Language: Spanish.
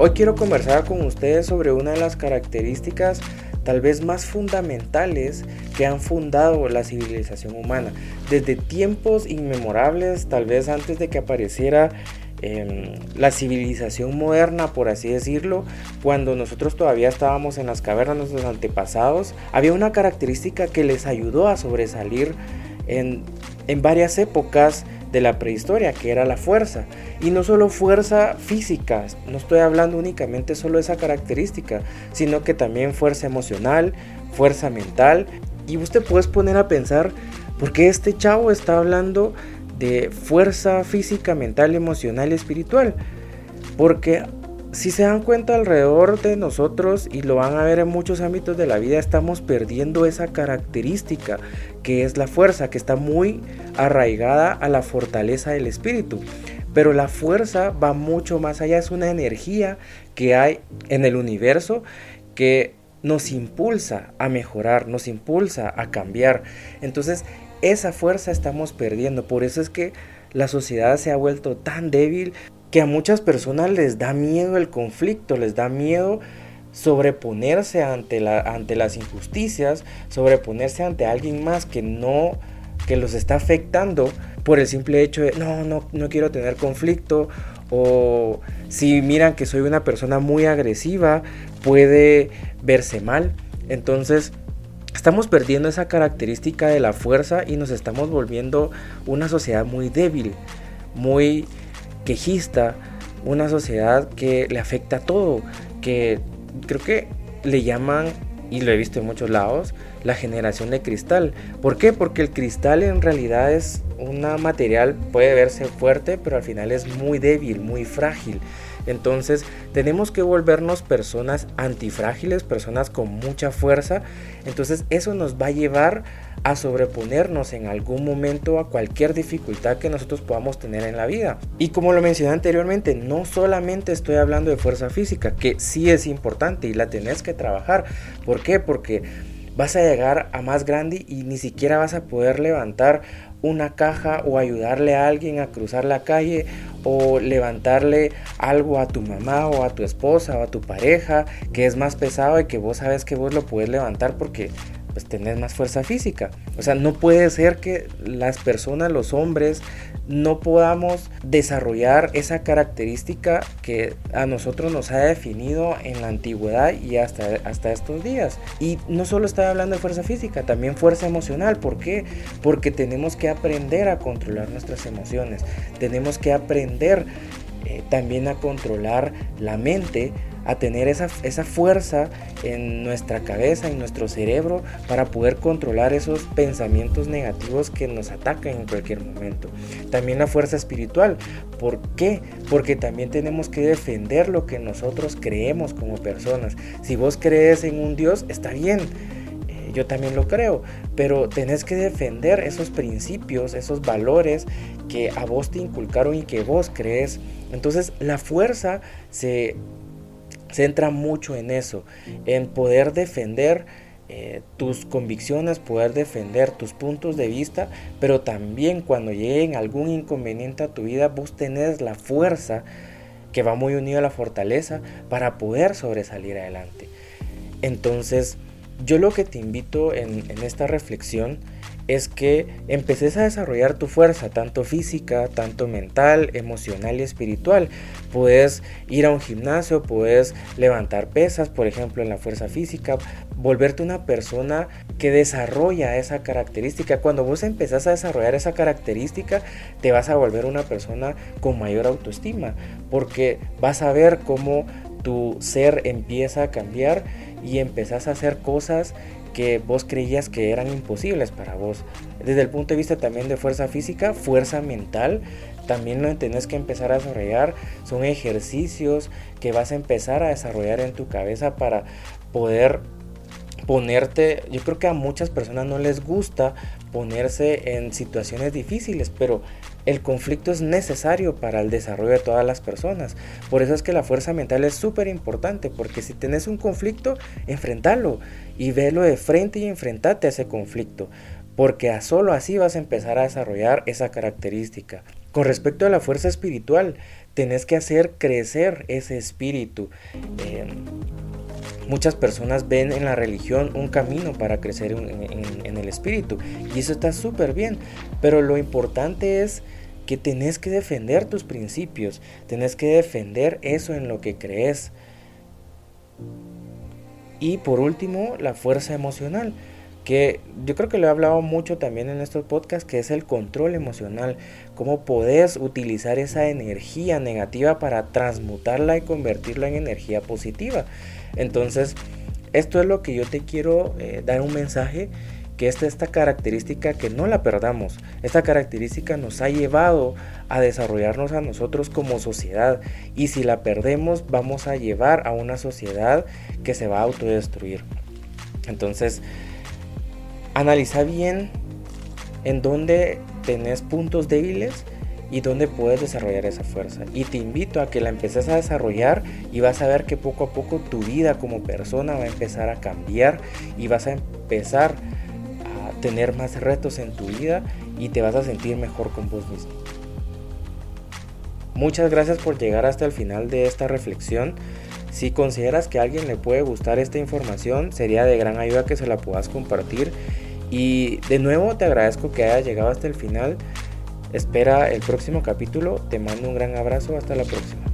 Hoy quiero conversar con ustedes sobre una de las características tal vez más fundamentales que han fundado la civilización humana. Desde tiempos inmemorables, tal vez antes de que apareciera em, la civilización moderna, por así decirlo, cuando nosotros todavía estábamos en las cavernas, nuestros antepasados, había una característica que les ayudó a sobresalir en varias épocas de la prehistoria, que era la fuerza. Y no solo fuerza física, no estoy hablando únicamente solo de esa característica, sino que también fuerza emocional, fuerza mental. Y usted puede poner a pensar, ¿por qué este chavo está hablando de fuerza física, mental, emocional y espiritual? Porque si se dan cuenta alrededor de nosotros y lo van a ver en muchos ámbitos de la vida, estamos perdiendo esa característica que es la fuerza, que está muy arraigada a la fortaleza del espíritu. Pero la fuerza va mucho más allá, es una energía que hay en el universo que nos impulsa a mejorar, nos impulsa a cambiar. Entonces, esa fuerza estamos perdiendo. Por eso es que la sociedad se ha vuelto tan débil que a muchas personas les da miedo el conflicto, les da miedo sobreponerse ante, la, ante las injusticias, sobreponerse ante alguien más que no que los está afectando por el simple hecho de no, no, no quiero tener conflicto o si miran que soy una persona muy agresiva puede verse mal. Entonces estamos perdiendo esa característica de la fuerza y nos estamos volviendo una sociedad muy débil, muy quejista, una sociedad que le afecta a todo, que creo que le llaman, y lo he visto en muchos lados, la generación de cristal. ¿Por qué? Porque el cristal en realidad es un material, puede verse fuerte, pero al final es muy débil, muy frágil. Entonces tenemos que volvernos personas antifrágiles, personas con mucha fuerza. Entonces eso nos va a llevar a sobreponernos en algún momento a cualquier dificultad que nosotros podamos tener en la vida. Y como lo mencioné anteriormente, no solamente estoy hablando de fuerza física, que sí es importante y la tenés que trabajar. ¿Por qué? Porque vas a llegar a más grande y ni siquiera vas a poder levantar una caja o ayudarle a alguien a cruzar la calle o levantarle algo a tu mamá o a tu esposa o a tu pareja que es más pesado y que vos sabes que vos lo puedes levantar porque pues más fuerza física. O sea, no puede ser que las personas, los hombres, no podamos desarrollar esa característica que a nosotros nos ha definido en la antigüedad y hasta, hasta estos días. Y no solo estoy hablando de fuerza física, también fuerza emocional. ¿Por qué? Porque tenemos que aprender a controlar nuestras emociones. Tenemos que aprender eh, también a controlar la mente a tener esa, esa fuerza en nuestra cabeza, en nuestro cerebro, para poder controlar esos pensamientos negativos que nos atacan en cualquier momento. También la fuerza espiritual. ¿Por qué? Porque también tenemos que defender lo que nosotros creemos como personas. Si vos crees en un Dios, está bien eh, yo también lo creo, pero tenés que defender esos principios, esos valores que a vos te inculcaron y que vos crees. Entonces la fuerza se centra mucho en eso, en poder defender eh, tus convicciones, poder defender tus puntos de vista, pero también cuando lleguen algún inconveniente a tu vida, vos tenés la fuerza que va muy unido a la fortaleza para poder sobresalir adelante. Entonces, yo lo que te invito en, en esta reflexión es que empeces a desarrollar tu fuerza, tanto física, tanto mental, emocional y espiritual. Puedes ir a un gimnasio, puedes levantar pesas, por ejemplo, en la fuerza física, volverte una persona que desarrolla esa característica. Cuando vos empezás a desarrollar esa característica, te vas a volver una persona con mayor autoestima, porque vas a ver cómo tu ser empieza a cambiar y empezás a hacer cosas que vos creías que eran imposibles para vos. Desde el punto de vista también de fuerza física, fuerza mental, también lo tenés que empezar a desarrollar. Son ejercicios que vas a empezar a desarrollar en tu cabeza para poder ponerte, yo creo que a muchas personas no les gusta ponerse en situaciones difíciles, pero el conflicto es necesario para el desarrollo de todas las personas. Por eso es que la fuerza mental es súper importante, porque si tenés un conflicto, enfrentalo y velo de frente y enfrentate a ese conflicto, porque a solo así vas a empezar a desarrollar esa característica. Con respecto a la fuerza espiritual, tenés que hacer crecer ese espíritu. Em, muchas personas ven en la religión un camino para crecer en, el espíritu y eso está súper bien, pero lo importante es que tenés que defender tus principios, tenés que defender eso en lo que crees. Y por último, la fuerza emocional que yo creo que lo he hablado mucho también en estos podcasts, que es el control emocional, cómo podés utilizar esa energía negativa para transmutarla y convertirla en energía positiva. Entonces, esto es lo que yo te quiero eh, dar un mensaje, que esta, esta característica que no la perdamos, esta característica nos ha llevado a desarrollarnos a nosotros como sociedad y si la perdemos vamos a llevar a una sociedad que se va a autodestruir. Entonces, Analiza bien en dónde tenés puntos débiles y dónde puedes desarrollar esa fuerza. Y te invito a que la empeces a desarrollar y vas a ver que poco a poco tu vida como persona va a empezar a cambiar y vas a empezar a tener más retos en tu vida y te vas a sentir mejor con vos mismo. Muchas gracias por llegar hasta el final de esta reflexión. Si consideras que a alguien le puede gustar esta información, sería de gran ayuda que se la puedas compartir y de nuevo te agradezco que hayas llegado hasta el final. Espera el próximo capítulo. Te mando un gran abrazo. Hasta la próxima.